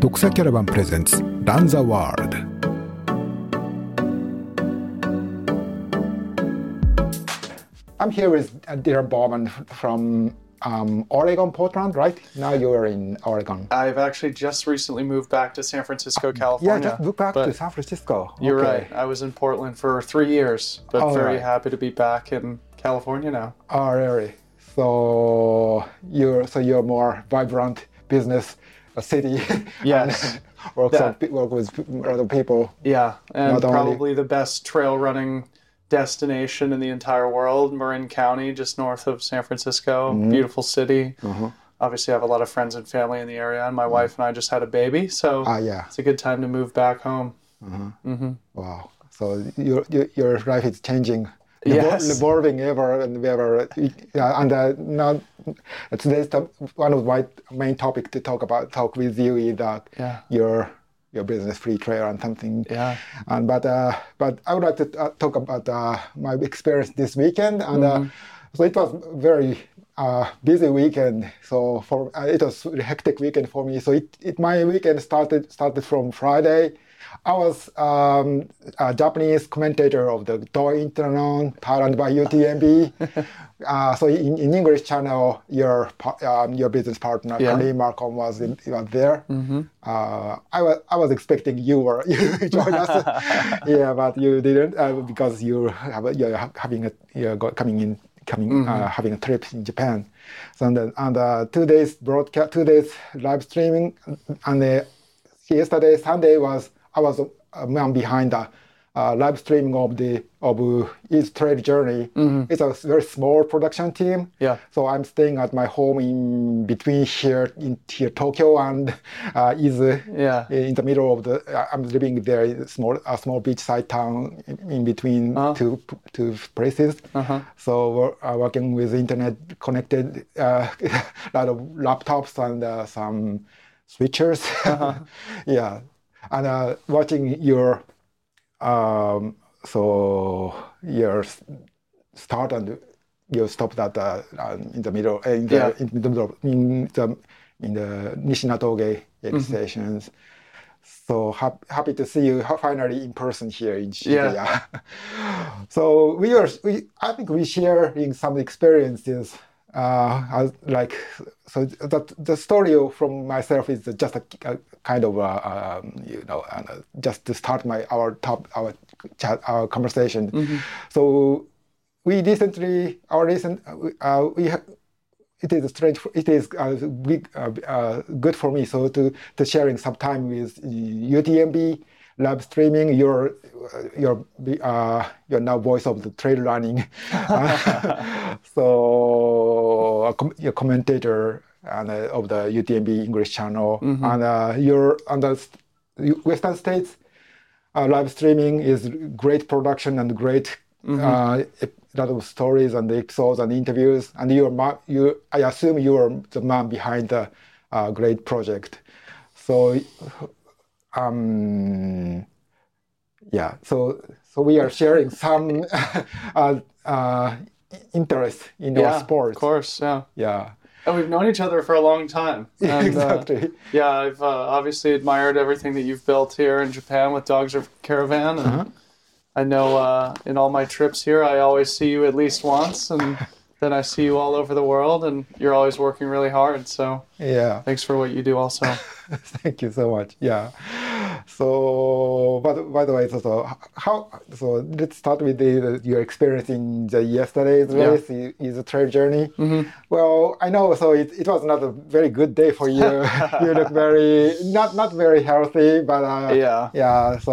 ドクサキャラバンプレゼンツランザワールド今、m here with Dylan Bowman from um, Oregon, Portland, right? Now you're in Oregon. I've actually just recently moved back to San Francisco, ah, California. Yeah, just moved back to San Francisco. You're right. I was in Portland for three years, but All very right. happy to be back in California now. Oh, really? So you're so you're more vibrant business uh, city. Yes. work, That- some, work with other people. Yeah, and Not only- probably the best trail running destination in the entire world, Marin County, just north of San Francisco. Mm-hmm. Beautiful city. Uh-huh. Obviously, I have a lot of friends and family in the area, and my wife and I just had a baby, so Ah, yeah. it's a good time to move back home. Wow. So your your, your life is changing. Yes. Evolving ever and ever. Yeah, and uh, now today's top, one of my main topic to talk about talk with you is that Yeah. your your business free trail and something. Yeah. And but uh, but I would like to uh, talk about uh, my experience this weekend, and uh, so it was very uh, busy weekend. So for uh, it was a hectic weekend for me. So it, it my weekend started started from Friday. I was um, a Japanese commentator of the Doi Inthanon, Thailand by UTMB. uh, so in, in English channel, your um, your business partner, Yeah. Karim Markham, was in, was there. Uh, I was I was expecting you were you join us, yeah, but you didn't uh, because you have, you're having a you're coming in coming uh, having a trip in Japan. So and, then- and uh, two days broadcast, two days live streaming, and uh, yesterday Sunday was I was a man behind the uh, live streaming of the of uh, Izu Trail Journey. It's a very small production team. Yeah. So I'm staying at my home in between here in here Tokyo and uh, Izu. Yeah. In the middle of the, uh, I'm living there in a small a small beachside town in, between two two places. So we're uh, working with internet connected, uh, a lot of laptops and uh, some switchers. yeah, and uh, watching your um, so your start and you stop at uh, in the middle uh, in the Yeah. in the middle in the in the Nishinatoge aid stations. So hap- happy to see you finally in person here in Shibuya. so we are we I think we sharing some experiences. Uh, as like so that the story from myself is just a, a kind of uh um, you know uh, just to start my our top our chat our conversation. So we recently our recent uh, we ha- it is strange. It is uh, big, uh, uh, good for me. So to, to sharing some time with UTMB live streaming. Your your uh, you're now voice of the trail running. so a com- you're commentator and uh, of the UTMB English channel, and uh, you're on the Western states. Uh, live streaming is great production and great uh, ep- lot of stories and episodes and interviews. And you're ma- you, I assume you are the man behind the uh, great project. So, um, yeah. So so we are sharing some uh, uh, interest in Yeah, our sports. of course. Yeah. Yeah. And we've known each other for a long time. And, uh, exactly. yeah, I've uh, obviously admired everything that you've built here in Japan with Dogs of Caravan, and Uh-huh. I know uh, in all my trips here, I always see you at least once, and then I see you all over the world, and you're always working really hard. So yeah. thanks for what you do, also. Thank you so much. Yeah. So, but by the way, so, so how? So let's start with the, your experience in the yesterday's Yeah. race. Izu Trail Journey. Well, I know. So it, it was not a very good day for you. you look very not not very healthy, but uh, Yeah. yeah. So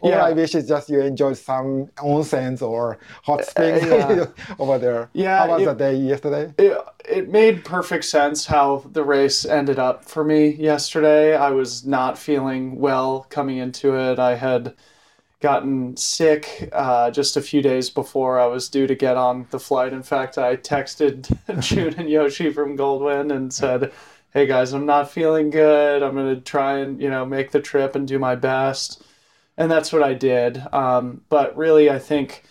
all Yeah. I wish is just you enjoyed some onsens or hot springs yeah. over there. Yeah, How was it- the day yesterday? it, it made perfect sense how the race ended up for me yesterday. I was not feeling well coming into it. I had gotten sick uh, just a few days before I was due to get on the flight. In fact, I texted June and Yoshi from Goldwin and said, "Hey guys, I'm not feeling good. I'm gonna try and you know make the trip and do my best." And that's what I did. Um, but really, I think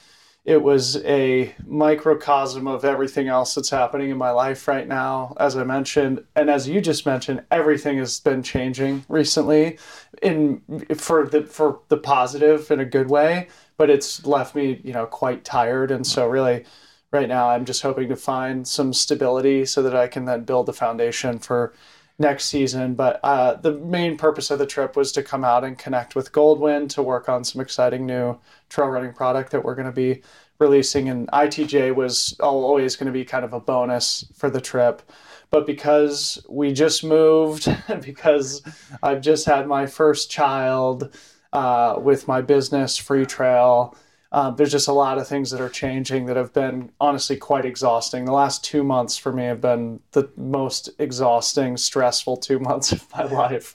it was a microcosm of everything else that's happening in my life right now, as I mentioned. And as you just mentioned, everything has been changing recently in for the for the positive in a good way, but it's left me, you know, quite tired. And so really right now I'm just hoping to find some stability so that I can then build the foundation for next season. But uh, the main purpose of the trip was to come out and connect with Goldwin to work on some exciting new trail running product that we're going to be releasing. And ITJ was always going to be kind of a bonus for the trip. But because we just moved, because I've just had my first child uh, with my business, Free Trail, uh, there's just a lot of things that are changing that have been honestly quite exhausting. The last two months for me have been the most exhausting, stressful two months of my life.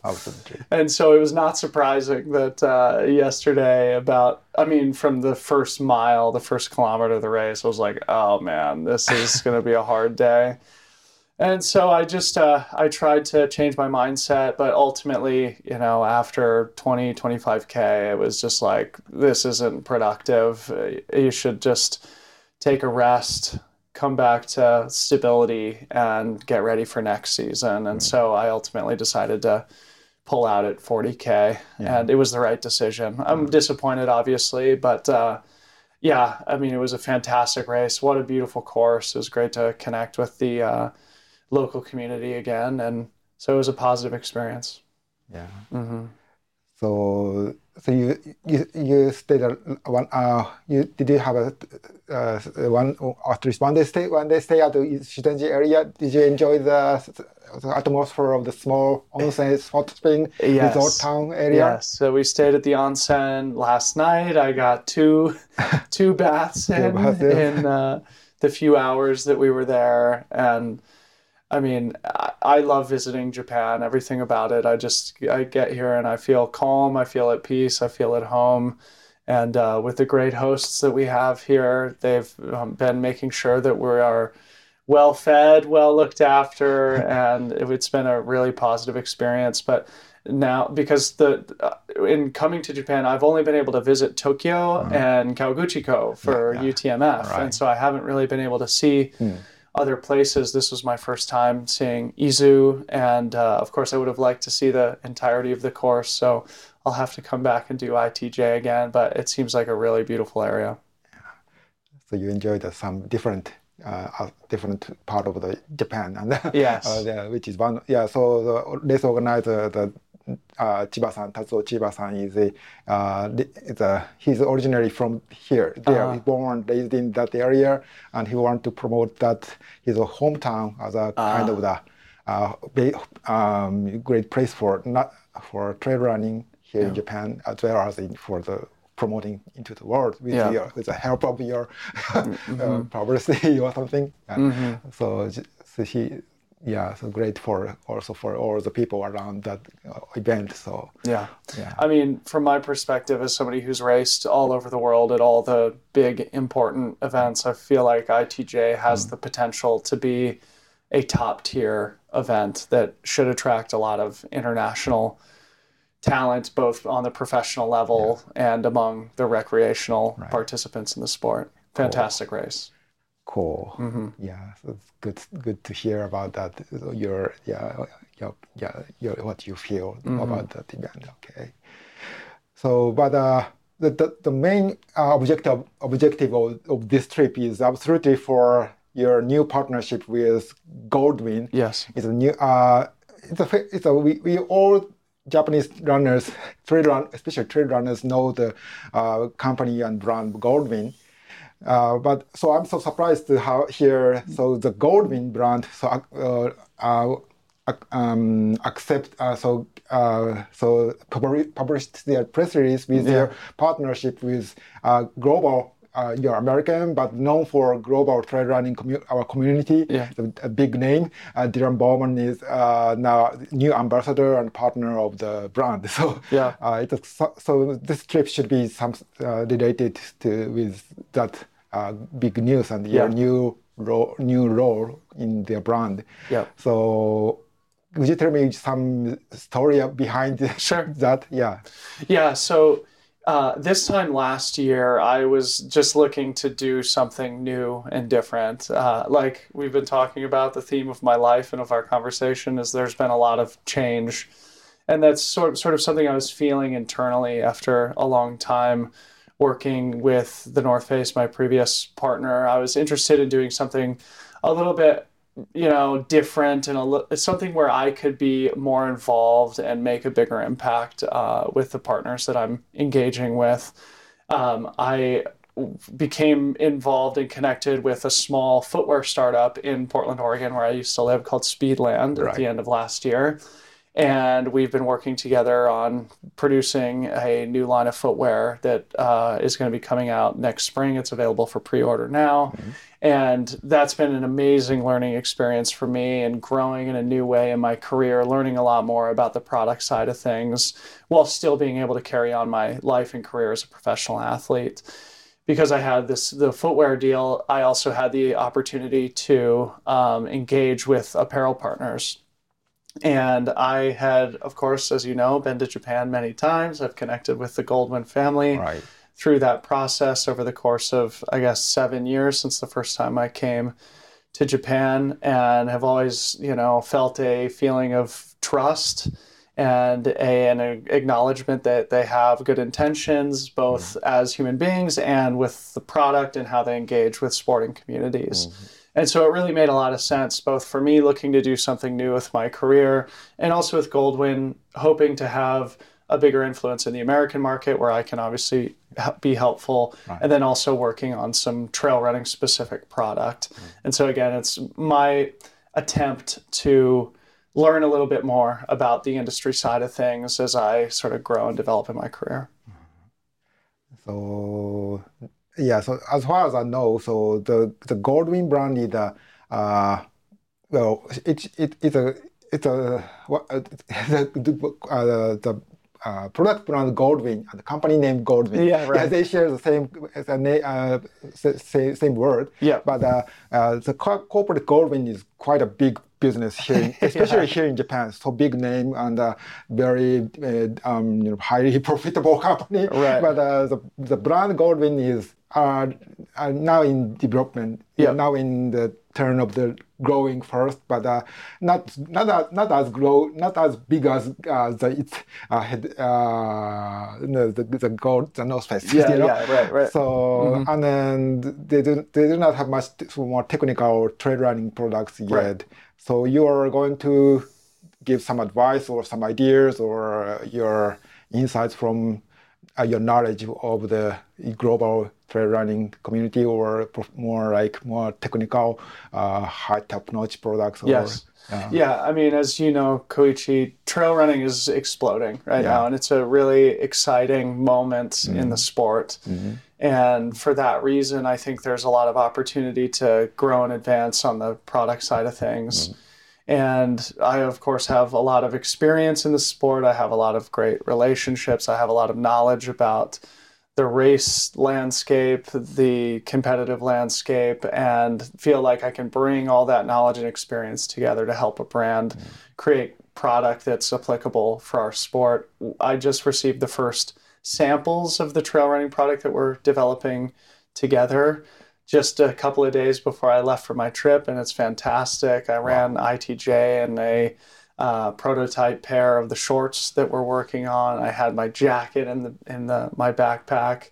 And so it was not surprising that uh, yesterday, about, I mean, from the first mile, the first kilometer of the race, I was like, oh man, this is going to be a hard day and so I just uh, I tried to change my mindset, but ultimately, you know, after 20, 25k, it was just like this isn't productive. You should just take a rest, come back to stability, and get ready for next season. And so I ultimately decided to pull out at 40k, yeah. and it was the right decision. I'm disappointed, obviously, but. Uh, yeah, I mean, it was a fantastic race. What a beautiful course. It was great to connect with the uh, local community again, and so it was a positive experience. Yeah. Mm-hmm. So, so you you you stayed one. Uh, you did you have a uh, one at least one day stay one day stay at the Shuzenji area? Did you enjoy the, the atmosphere of the small onsen hot spring yes. resort town area? Yes. So we stayed at the onsen last night. I got two two baths in in uh, the few hours that we were there, and I mean, I, love visiting Japan, everything about it. I just, I get here and I feel calm, I feel at peace, I feel at home. And uh, with the great hosts that we have here, they've um, been making sure that we are well fed, well looked after, and it's been a really positive experience. But now, because the uh, in coming to Japan, I've only been able to visit Tokyo mm. and Kawaguchiko for yeah, yeah. UTMF, right. and so I haven't really been able to see. Mm other places. This was my first time seeing Izu, and uh, of course, I would have liked to see the entirety of the course. So I'll have to come back and do ITJ again, but it seems like a really beautiful area. So you enjoyed some different. Uh, different part of the Japan, and yes, uh, the, which is one. Yeah, so the race organizer, the uh, Chiba-san, Tatsuo Chiba-san is a, uh, is a, he's originally from here. There, uh-huh. he's born, raised in that area, and he wants to promote that his hometown as a uh-huh. kind of the uh, um, great place for not for trail running here yeah. in Japan as well as in, for the promoting into the world with, yeah. your, with the help of your mm-hmm. uh, publicity or something. Mm-hmm. So, so he yeah, so great for also for all the people around that uh, event. So yeah, yeah. I mean, from my perspective, as somebody who's raced all over the world at all the big important events, I feel like ITJ has mm. the potential to be a top tier event that should attract a lot of international talent, both on the professional level yeah. and among the recreational right. participants in the sport. Fantastic cool. race cool. Mm-hmm. Yeah, so it's good good to hear about that. Your yeah your, yeah your, what you feel mm-hmm. about that event. Okay. So, but uh, the, the the main uh, objective objective of, of this trip is absolutely for your new partnership with Goldwin. Yes, it's a new. Uh, it's a it's a we, we all Japanese runners, trail run, especially trail runners, know the uh, company and brand Goldwin. Uh, but so I'm so surprised to how here so the Goldwin brand so uh, uh, um, accept uh, so uh, so published their press release with yeah. their partnership with uh, global. Uh, you're American, but known for global trail running commu- our community. Yeah. a big name. Uh, Dylan Bowman is now new ambassador and partner of the brand. So yeah, it's so, so, this trip should be some related to with that uh, big news and your yeah. new role, new role in their brand. Yeah. So could you tell me some story behind sure. that? Yeah. Yeah. So Uh, this time last year, I was just looking to do something new and different. Uh, like we've been talking about, the theme of my life and of our conversation is there's been a lot of change, and that's sort of, sort of something I was feeling internally after a long time working with the North Face, my previous partner. I was interested in doing something a little bit you know different and a, something where I could be more involved and make a bigger impact uh, with the partners that I'm engaging with. Um, I became involved and connected with a small footwear startup in Portland, Oregon, where I used to live, called Speedland right. at the end of last year. And we've been working together on producing a new line of footwear that uh, is going to be coming out next spring. It's available for pre order now. Mm-hmm and that's been an amazing learning experience for me and growing in a new way in my career, learning a lot more about the product side of things while still being able to carry on my life and career as a professional athlete. Because I had this the footwear deal, I also had the opportunity to um, engage with apparel partners. And I had, of course, as you know, been to Japan many times. I've connected with the Goldwin family. Right through that process over the course of, I guess, seven years since the first time I came to Japan and have always, you know, felt a feeling of trust and a, an acknowledgement that they have good intentions both mm-hmm. as human beings and with the product and how they engage with sporting communities. Mm-hmm. And so it really made a lot of sense, both for me looking to do something new with my career and also with Goldwin, hoping to have a bigger influence in the American market where I can obviously be helpful right. and then also working on some trail running specific product. Mm. And so again, it's my attempt to learn a little bit more about the industry side of things as I sort of grow and develop in my career. So yeah, so as far as I know, so the the Goldwin brand is a uh, well, it, it it's a it's a what uh, the, uh, the uh, product brand Goldwin and the company name Goldwin. Yeah, right. Yeah, they share the same uh, same, same word. Yeah. But uh, uh, the co- corporate Goldwin is quite a big business here, especially yeah. here in Japan. So big name and very uh, um, you know, highly profitable company. Right. But uh, the the brand Goldwin is uh, now in development. Yeah. Now in the turn of the growing first, but uh, not not not as grow not as big as uh, the its uh, had uh, the, the the gold the North Face. Yeah, you know? yeah, right, right. So mm-hmm. and then they do they do not have much more technical trade running products yet. Right. So you are going to give some advice or some ideas or your insights from uh, your knowledge of the global trail running community or more like more technical uh, high top notch products? Or, yes. Uh, yeah, I mean, as you know, Koichi, trail running is exploding right yeah. now, and it's a really exciting moment mm-hmm. in the sport. Mm-hmm. And for that reason, I think there's a lot of opportunity to grow and advance on the product side of things. Mm-hmm. And I, of course, have a lot of experience in the sport. I have a lot of great relationships. I have a lot of knowledge about the race landscape, the competitive landscape, and feel like I can bring all that knowledge and experience together to help a brand mm. create product that's applicable for our sport. I just received the first samples of the trail running product that we're developing together just a couple of days before I left for my trip, and it's fantastic. I ran ITJ and a uh, prototype pair of the shorts that we're working on. I had my jacket in the in the my backpack,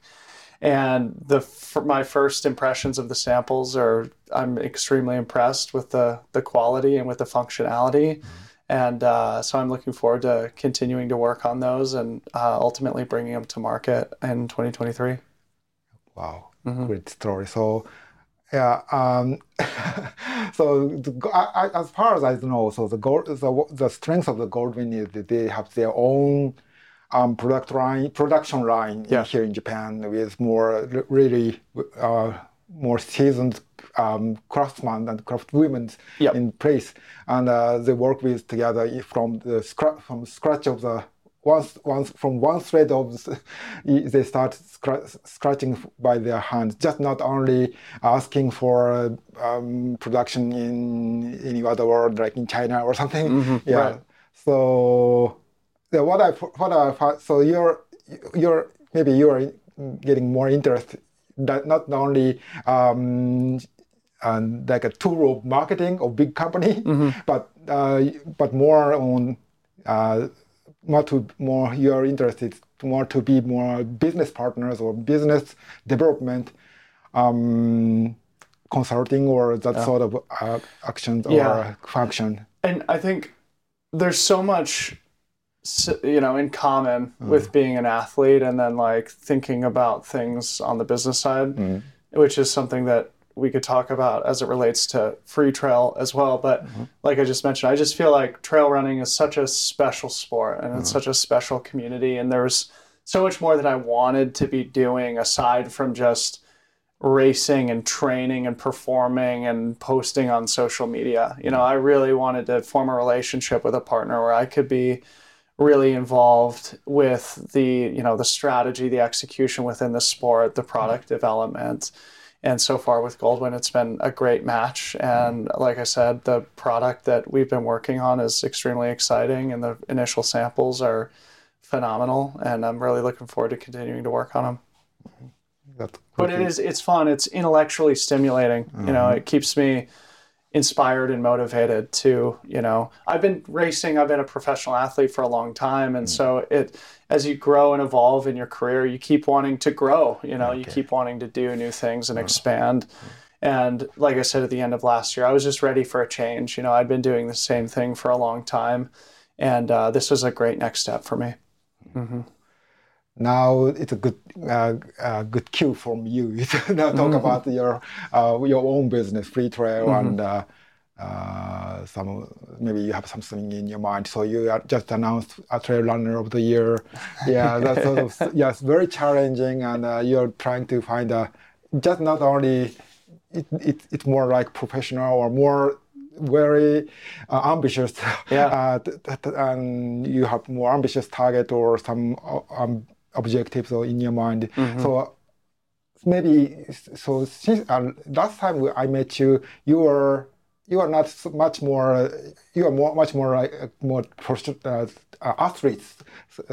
and the my first impressions of the samples are I'm extremely impressed with the the quality and with the functionality. Mm-hmm. And uh, so I'm looking forward to continuing to work on those and uh, ultimately bringing them to market in 2023. Wow, mm-hmm. great story. So yeah. Um, so the, I, as far as I know, so the gold, the, the strength of the Goldwin is that they have their own um, product line, production line yeah. here in Japan with more really uh, more seasoned um, craftsmen and craftswomen yep. in place, and uh, they work with together from the scratch from scratch of the once, once from one thread of they start scratching by their hands just not only asking for um, production in any other world like in china or something. Mm-hmm, yeah. Right. so yeah, what i what i so you're you're maybe you are getting more interest that not only um, and like a tool of marketing of big company, but uh, but more on uh, more to more you're interested more to be more business partners or business development um, consulting or that sort of uh, actions or Yeah. function. And I think there's so much, you know, in common with being an athlete and then like thinking about things on the business side, which is something that we could talk about as it relates to free trail as well. But mm-hmm. like I just mentioned, I just feel like trail running is such a special sport and it's mm-hmm. such a special community. And there's so much more that I wanted to be doing aside from just racing and training and performing and posting on social media. You know, mm-hmm. I really wanted to form a relationship with a partner where I could be really involved with the, you know, the strategy, the execution within the sport, the product development. And so far with Goldwin, it's been a great match. And like I said, the product that we've been working on is extremely exciting, and the initial samples are phenomenal. And I'm really looking forward to continuing to work on them. Mm-hmm. That but it is it's fun. It's intellectually stimulating. You know mm-hmm. it keeps me inspired and motivated to you know i've been racing i've been a professional athlete for a long time. And hmm. so it as you grow and evolve in your career you keep wanting to grow you know you keep wanting to do new things and expand. Hmm. And like i said at the end of last year i was just ready for a change. You know i'd been doing the same thing for a long time. And uh, this was a great next step for me hmm. mm-hmm. Now it's a good uh, uh, good cue from you to now talk about your uh, your own business, free trail, and uh, uh, some maybe you have something in your mind. So you are just announced a trail runner of the year. Yeah, that's sort of yes, very challenging, and uh, you're trying to find a just not only it, it it's more like professional or more very uh, ambitious Yeah. uh, th- th- and you have more ambitious target or some uh, um, objectives or in your mind so maybe so since uh, last time I met you, you were you are not so much more uh, you are more much more like uh, more uh, uh, athletes.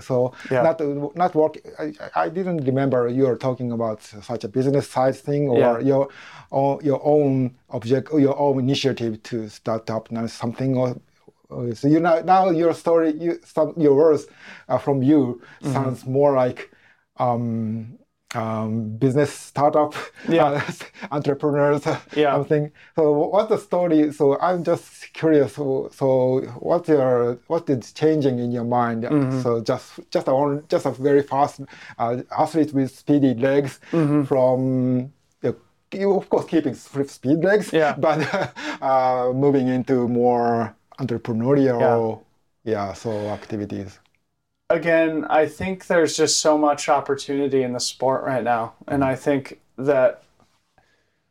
So Yeah. not not work. I, I didn't remember you were talking about such a business side thing or Yeah. your own, your own object or your own initiative to start up something or. So you know now your story, you, some your words uh, from you Mm-hmm. sounds more like um, um, business startup Yeah. uh, entrepreneurs Yeah. something. So what's the story? So I'm just curious. So, so what's your what is changing in your mind? Mm-hmm. So just just a just a very fast uh, athlete with speedy legs Mm-hmm. from. You of course keeping speed legs, Yeah. but uh, moving into more entrepreneurial, yeah, so activities. again, I think there's just so much opportunity in the sport right now. And I think that,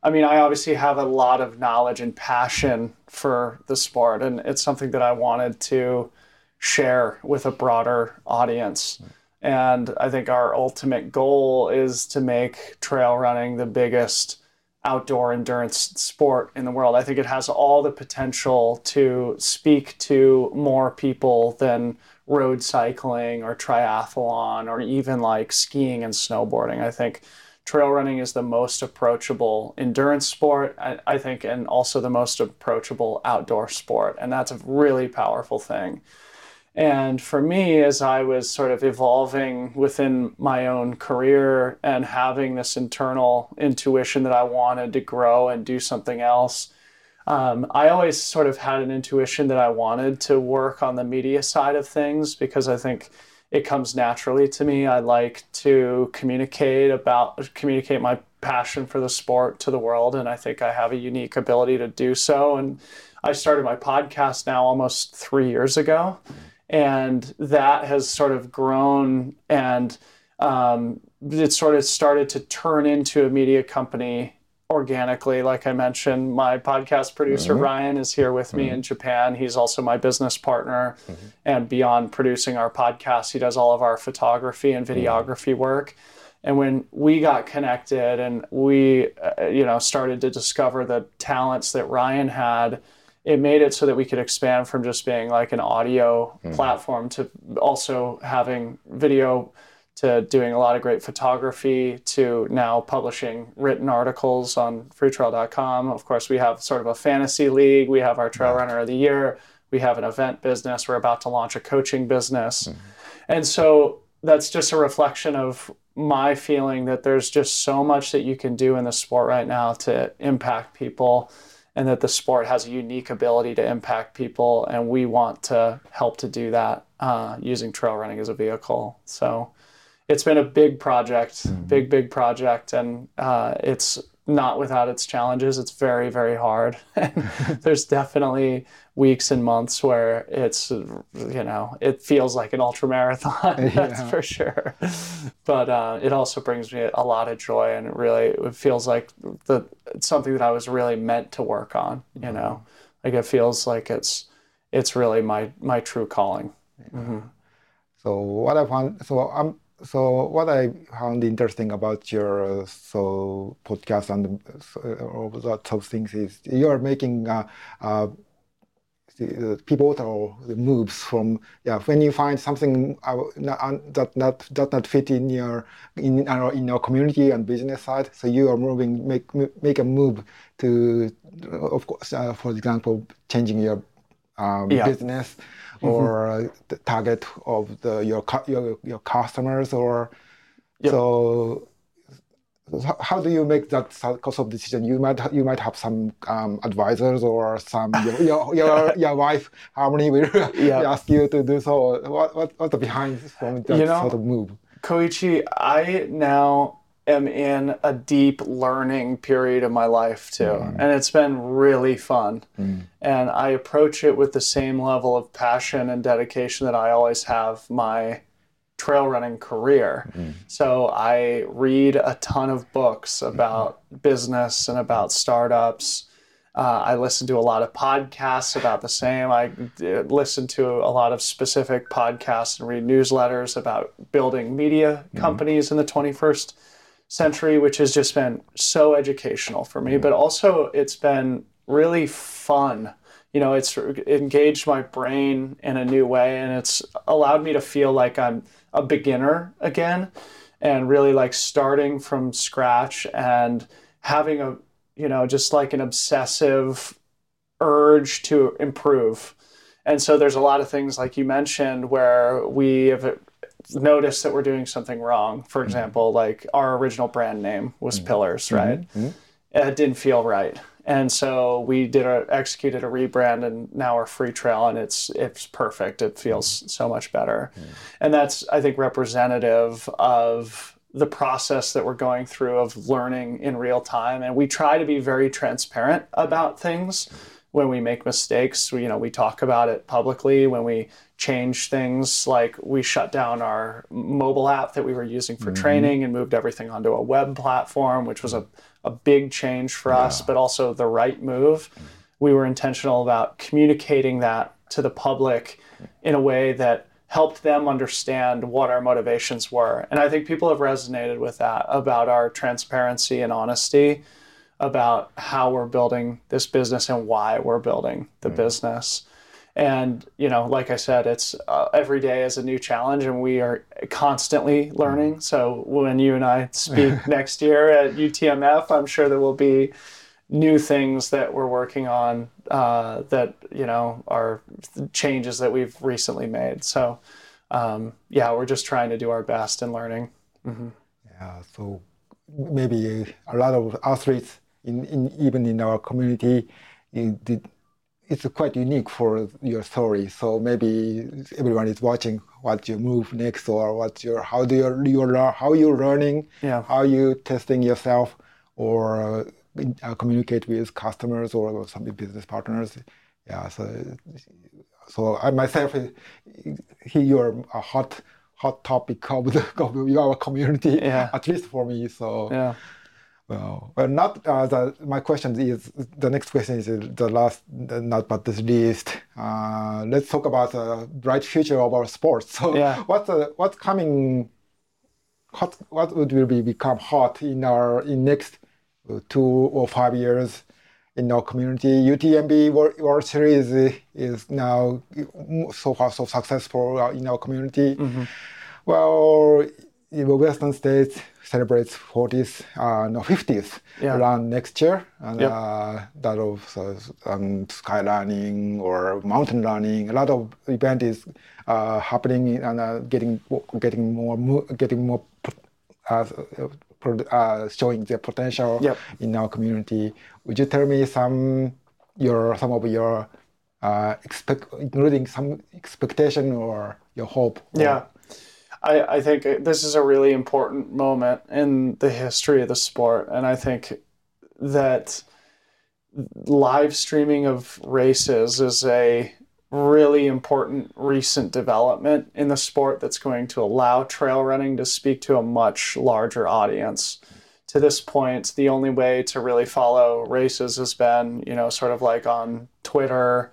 I mean, I obviously have a lot of knowledge and passion for the sport, and it's something that I wanted to share with a broader audience. And I think our ultimate goal is to make trail running the biggest outdoor endurance sport in the world. I think it has all the potential to speak to more people than road cycling or triathlon or even like skiing and snowboarding. I think trail running is the most approachable endurance sport, I, I think, and also the most approachable outdoor sport. And that's a really powerful thing. And for me, as I was sort of evolving within my own career and having this internal intuition that I wanted to grow and do something else, um, I always sort of had an intuition that I wanted to work on the media side of things because I think it comes naturally to me. I like to communicate about communicate my passion for the sport to the world, and I think I have a unique ability to do so. And I started my podcast now almost three years ago, and that has sort of grown and um, it sort of started to turn into a media company organically. Like I mentioned, my podcast producer Ryan is here with me in Japan. He's also my business partner. And beyond producing our podcast, he does all of our photography and videography work. And when we got connected and we, uh, you know, started to discover the talents that Ryan had, it made it so that we could expand from just being like an audio platform to also having video to doing a lot of great photography to now publishing written articles on freetrail.com. Of course, we have sort of a fantasy league. We have our Trail Runner of the Year. We have an event business. We're about to launch a coaching business. Mm-hmm. And so that's just a reflection of my feeling that there's just so much that you can do in the sport right now to impact people and that the sport has a unique ability to impact people and we want to help to do that uh, using trail running as a vehicle so it's been a big project mm-hmm. big big project and uh, it's not without its challenges. It's very, very hard. There's definitely weeks and months where it's, you know, it feels like an ultra marathon. that's for sure. But uh, it also brings me a lot of joy, and it really it feels like the it's something that I was really meant to work on. You mm-hmm. know, like it feels like it's it's really my my true calling. Yeah. Mm-hmm. So what I found, so I'm so what I found interesting about your uh, so podcast and uh, all lots of things is you are making uh, uh, the pivotal moves from yeah when you find something uh, that not that not fit in your in our in your community and business side so you are moving make make a move to of course uh, for example changing your um, yeah. business. Or mm-hmm. the target of the your your, your customers or yep. so how do you make that cost of decision? You might you might have some um, advisors or some your your, your, your wife Harmony will ask you to do so. What what what's the behind from that you know, sort of move? Koichi, I now am in a deep learning period of my life too. Mm. And it's been really fun. Mm. And I approach it with the same level of passion and dedication that I always have my trail running career. Mm. So I read a ton of books about mm-hmm. business and about startups. Uh, I listen to a lot of podcasts about the same. I listen to a lot of specific podcasts and read newsletters about building media mm-hmm. companies in the 21st century, which has just been so educational for me, mm-hmm. but also it's been really fun. You know, it's engaged my brain in a new way and it's allowed me to feel like I'm a beginner again and really like starting from scratch and having a, you know, just like an obsessive urge to improve. And so there's a lot of things like you mentioned where we have notice that we're doing something wrong. For mm-hmm. example, mm-hmm. like our original brand name was mm-hmm. Pillars, right? Mm-hmm. It didn't feel right. And so we did a, executed a rebrand, and now we're Free Trail, and it's it's perfect. It feels mm-hmm. so much better, mm-hmm. and that's I think representative of the process that we're going through of learning in real time. And we try to be very transparent about things when we make mistakes. We, you know, we talk about it publicly. When we change things, like we shut down our mobile app that we were using for mm-hmm. training and moved everything onto a web platform, which was a, a big change for yeah. us, but also the right move. Mm-hmm. We were intentional about communicating that to the public in a way that helped them understand what our motivations were. And I think people have resonated with that about our transparency and honesty about how we're building this business and why we're building the mm. business. And you know, like I said, it's uh, every day is a new challenge, and we are constantly learning. Mm. So when you and I speak next year at UTMF, I'm sure there will be new things that we're working on uh, that you know are changes that we've recently made. So um, yeah, we're just trying to do our best in learning. Mm-hmm. Yeah. So maybe a lot of athletes in, in even in our community, it, it's quite unique for your story. So maybe everyone is watching what you move next or what your how do you you how you learning, yeah. how you testing yourself, or uh, communicate with customers or some business partners. Yeah, so so I myself, here you're a hot hot topic of the of our community, yeah. at least for me. So yeah. Well, well, not uh, the, my question is the next question is the last, not but the least. Uh, let's talk about the bright future of our sports. So, yeah. what's uh, what's coming? Hot, what would will be become hot in our in next two or five years in our community? UTMB World, World Series is now so far so successful in our community. Mm-hmm. Well, Western states celebrates 40th, uh, no 50th Yeah. around next year, and Yep. uh, that of uh, um, or mountain running. A lot of event is uh, happening and uh, getting getting more getting more uh, uh, showing their potential Yep. in our community. Would you tell me some your some of your uh, expect including some expectation or your hope? or- Yeah. I, I think this is a really important moment in the history of the sport. And I think that live streaming of races is a really important recent development in the sport that's going to allow trail running to speak to a much larger audience. To this point, the only way to really follow races has been, you know, sort of like on Twitter,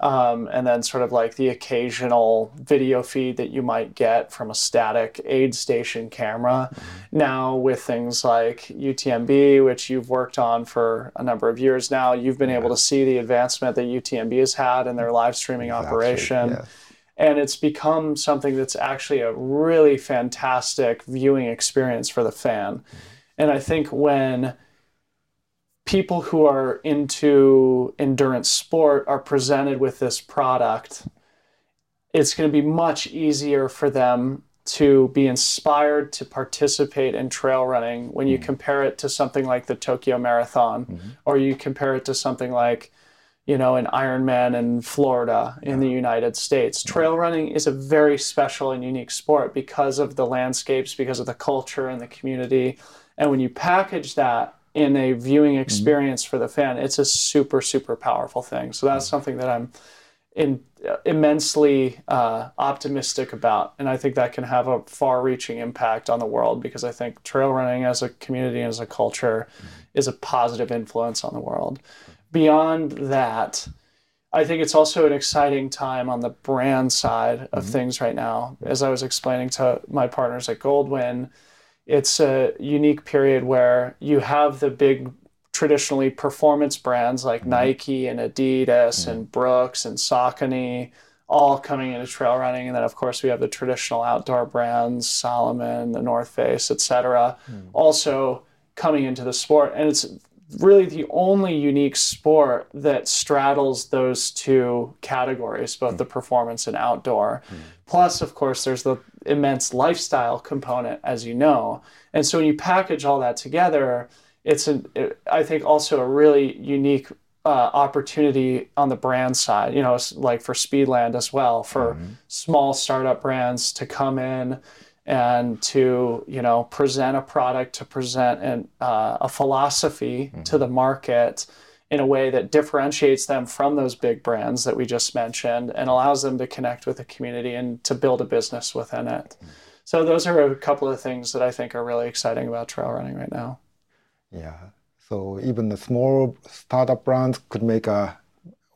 um, and then sort of like the occasional video feed that you might get from a static aid station camera. Now, with things like UTMB, which you've worked on for a number of years now, you've been able to see the advancement that UTMB has had in their live streaming Exactly, operation. And it's become something that's actually a really fantastic viewing experience for the fan. And I think when people who are into endurance sport are presented with this product, it's going to be much easier for them to be inspired to participate in trail running when you mm-hmm. compare it to something like the Tokyo Marathon mm-hmm. or you compare it to something like you know an Ironman in Florida in the United States. Trail running is a very special and unique sport because of the landscapes, because of the culture and the community. And when you package that in a viewing mm-hmm. experience for the fan, it's a super super powerful thing. So that's mm-hmm. something that I'm in, uh, immensely uh, optimistic about, and I think that can have a far-reaching impact on the world because I think trail running as a community and as a culture mm-hmm. is a positive influence on the world. Beyond that, I think it's also an exciting time on the brand side of things right now. As I was explaining to my partners at Goldwin, it's a unique period where you have the big traditionally performance brands like mm-hmm. Nike and Adidas and Brooks and Saucony all coming into trail running. And then of course we have the traditional outdoor brands Salomon, the North Face, etc. Mm. also coming into the sport. And it's really the only unique sport that straddles those two categories, both the hmm. performance and outdoor. Hmm. Plus, of course, there's the immense lifestyle component, as you know. And so when you package all that together, it's an, it, I think also a really unique uh, opportunity on the brand side, you know, it's like for Speedland as well, for hmm. small startup brands to come in and to you know present a product to present an, uh, a philosophy to the market in a way that differentiates them from those big brands that we just mentioned and allows them to connect with the community and to build a business within it so those are a couple of things that i think are really exciting about trail running right now Yeah. So even the small startup brands could make a.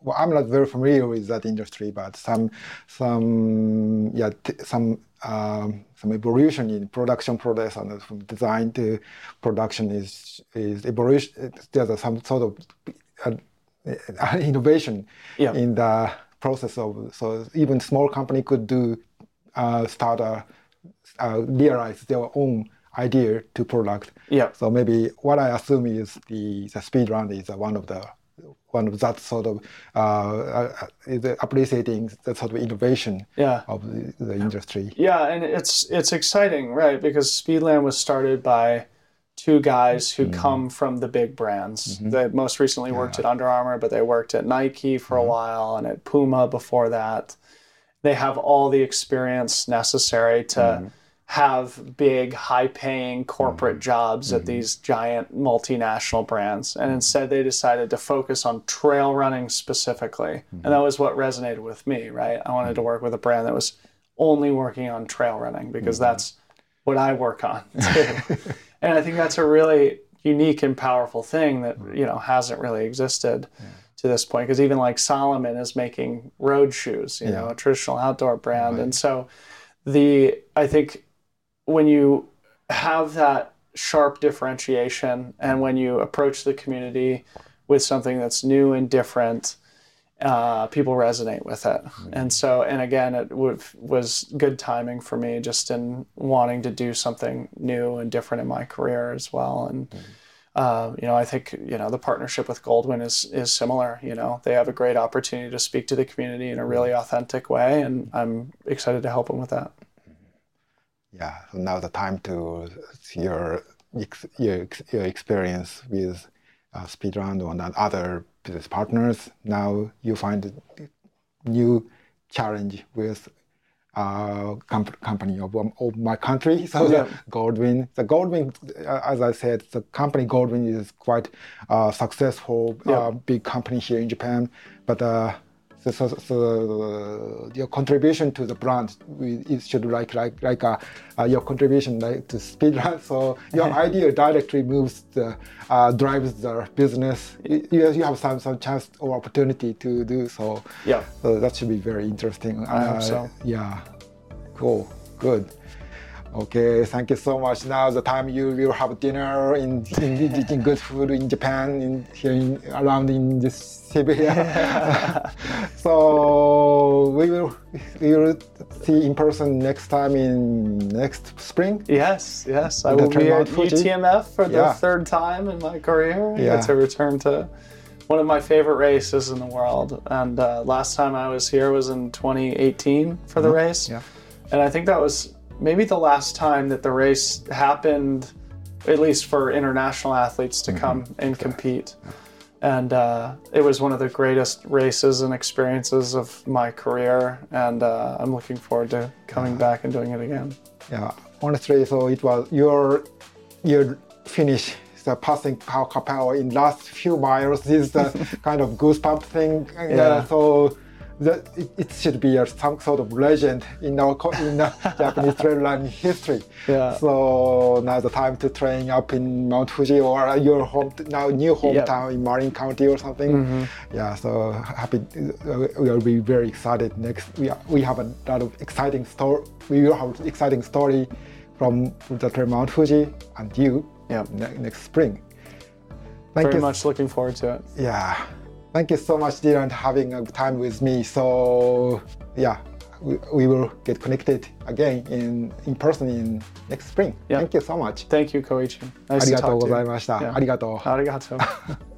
Well, I'm not very familiar with that industry, but some, some, yeah, t- some, um, some evolution in production process and from design to production is is evolution. There's some sort of uh, innovation Yeah. in the process of. So even small company could do uh, start a uh, realize their own idea to product. yeah So maybe what I assume is the, the Speedland is uh, one of the one of that sort of uh, uh, uh appreciating that sort of innovation yeah of the, the industry. Yeah, and it's it's exciting, right? Because Speedland was started by two guys who mm-hmm. come from the big brands. Mm-hmm. They most recently worked at Under Armour, but they worked at Nike for a mm-hmm. while and at Puma before that. They have all the experience necessary to have big, high-paying corporate mm-hmm. jobs at mm-hmm. these giant multinational brands, and mm-hmm. instead they decided to focus on trail running specifically, and that was what resonated with me. Right, I wanted to work with a brand that was only working on trail running because that's what I work on too. and I think that's a really unique and powerful thing that you know hasn't really existed to this point. Because even like Salomon is making road shoes, you know, a traditional outdoor brand. And so the I think when you have that sharp differentiation and when you approach the community with something that's new and different uh, people resonate with it. And so, and again, it w- was good timing for me just in wanting to do something new and different in my career as well. And, uh, you know, I think, you know, the partnership with Goldwin is, is similar. You know, they have a great opportunity to speak to the community in a really authentic way. And I'm excited to help them with that. Yeah, so now the time to see your, your, your experience with uh, Speedland and other business partners. Now you find a new challenge with uh, comp- company of, um, of my country. So Yeah. the Goldwin, the Goldwin, uh, as I said, the company Goldwin is quite uh, successful, Yeah. uh, big company here in Japan. But uh, so, so, so your contribution to the brand it should like like like uh, uh, your contribution like to Speedland. So your idea directly moves the uh, drives the business. You, you you have some some chance or opportunity to do so. Yeah. So that should be very interesting. I hope so. Yeah. Cool. Good. Okay, thank you so much. Now the time you will have dinner in in, in good food in Japan, in here in, around in this Shibuya. so we will we will see in person next time in next spring. Yes, yes. I will be at UTMF for the Yeah. third time in my career. I Yeah. get to return to one of my favorite races in the world. And uh, last time I was here was in 2018 for the race. Yeah. And I think that was maybe the last time that the race happened, at least for international athletes to come and compete. And uh, it was one of the greatest races and experiences of my career. And uh, I'm looking forward to coming back and doing it again. Yeah, honestly, so it was your your finish the passing power power in last few miles is the kind of goosebump thing. Uh, Yeah. so that it, it should be a, some sort of legend in our in the Japanese trail running history. Yeah. So now the time to train up in Mount Fuji or your home now new hometown in Marin County or something. Mm-hmm. Yeah. So happy. Uh, we will be very excited next. We are, we have a lot of exciting story. We will have exciting story from the trail Mount Fuji and you Yeah. ne- next spring. Thank Very you. much looking forward to it. Yeah. Thank you so much, Dylan, having a time with me. So yeah, we, we will get connected again in in person in next spring. Yeah. Thank you so much. Thank you, Koichi. あ Nice り to がとう talk ご to ざい you. ました。 Yeah. ありがとう。ありがとう。